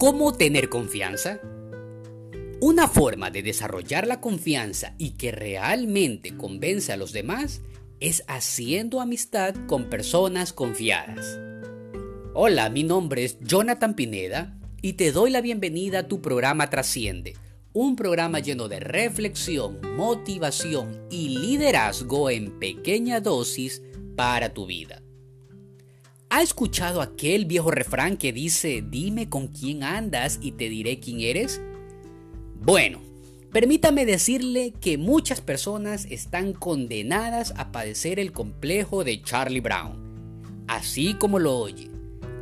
¿Cómo tener confianza? Una forma de desarrollar la confianza y que realmente convence a los demás es haciendo amistad con personas confiadas. Hola, mi nombre es Jonathan Pineda y te doy la bienvenida a tu programa Trasciende, un programa lleno de reflexión, motivación y liderazgo en pequeña dosis para tu vida. ¿Ha escuchado aquel viejo refrán que dice, dime con quién andas y te diré quién eres? Bueno, permítame decirle que muchas personas están condenadas a padecer el complejo de Charlie Brown. Así como lo oye,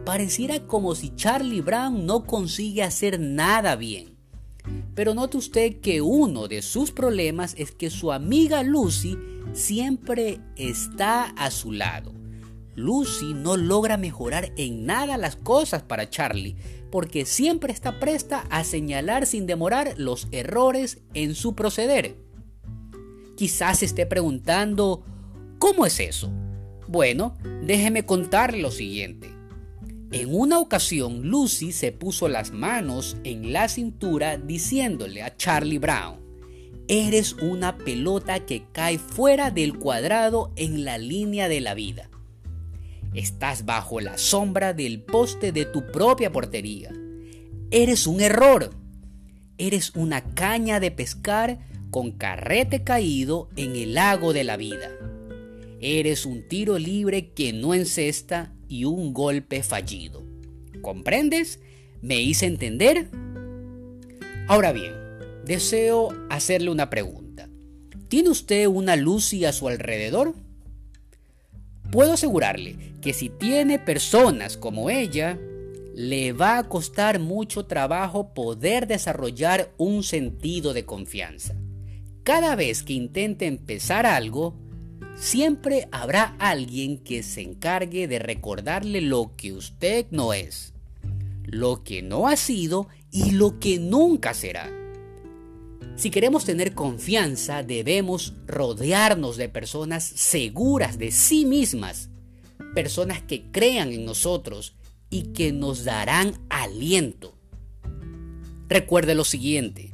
pareciera como si Charlie Brown no consigue hacer nada bien. Pero note usted que uno de sus problemas es que su amiga Lucy siempre está a su lado Lucy no logra mejorar en nada las cosas para Charlie, porque siempre está presta a señalar sin demorar los errores en su proceder. Quizás esté preguntando, ¿cómo es eso? Bueno, déjeme contarle lo siguiente. En una ocasión, Lucy se puso las manos en la cintura diciéndole a Charlie Brown, Eres una pelota que cae fuera del cuadrado en la línea de la vida. Estás bajo la sombra del poste de tu propia portería. Eres un error. Eres una caña de pescar con carrete caído en el lago de la vida. Eres un tiro libre que no encesta y un golpe fallido. ¿Comprendes? ¿Me hice entender? Ahora bien, deseo hacerle una pregunta. ¿Tiene usted una Lucy a su alrededor? Puedo asegurarle que si tiene personas como ella, le va a costar mucho trabajo poder desarrollar un sentido de confianza. Cada vez que intente empezar algo, siempre habrá alguien que se encargue de recordarle lo que usted no es, lo que no ha sido y lo que nunca será. Si queremos tener confianza, debemos rodearnos de personas seguras de sí mismas, personas que crean en nosotros y que nos darán aliento. Recuerde lo siguiente,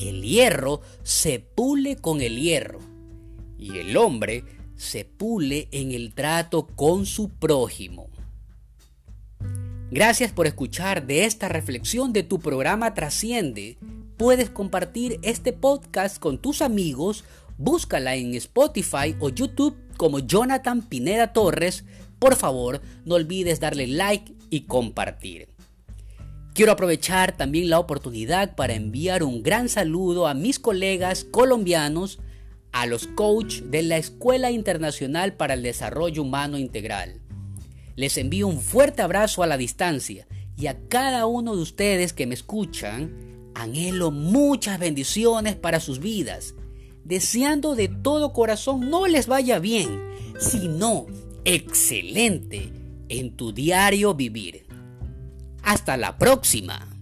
el hierro se pule con el hierro y el hombre se pule en el trato con su prójimo. Gracias por escuchar de esta reflexión de tu programa Trasciende puedes compartir este podcast con tus amigos. Búscala en Spotify o YouTube como Jonathan Pineda Torres. Por favor, no olvides darle like y compartir. Quiero aprovechar también la oportunidad para enviar un gran saludo a mis colegas colombianos, a los coach de la Escuela Internacional para el Desarrollo Humano Integral. Les envío un fuerte abrazo a la distancia y a cada uno de ustedes que me escuchan Anhelo muchas bendiciones para sus vidas, deseando de todo corazón no les vaya bien, sino excelente en tu diario vivir. Hasta la próxima.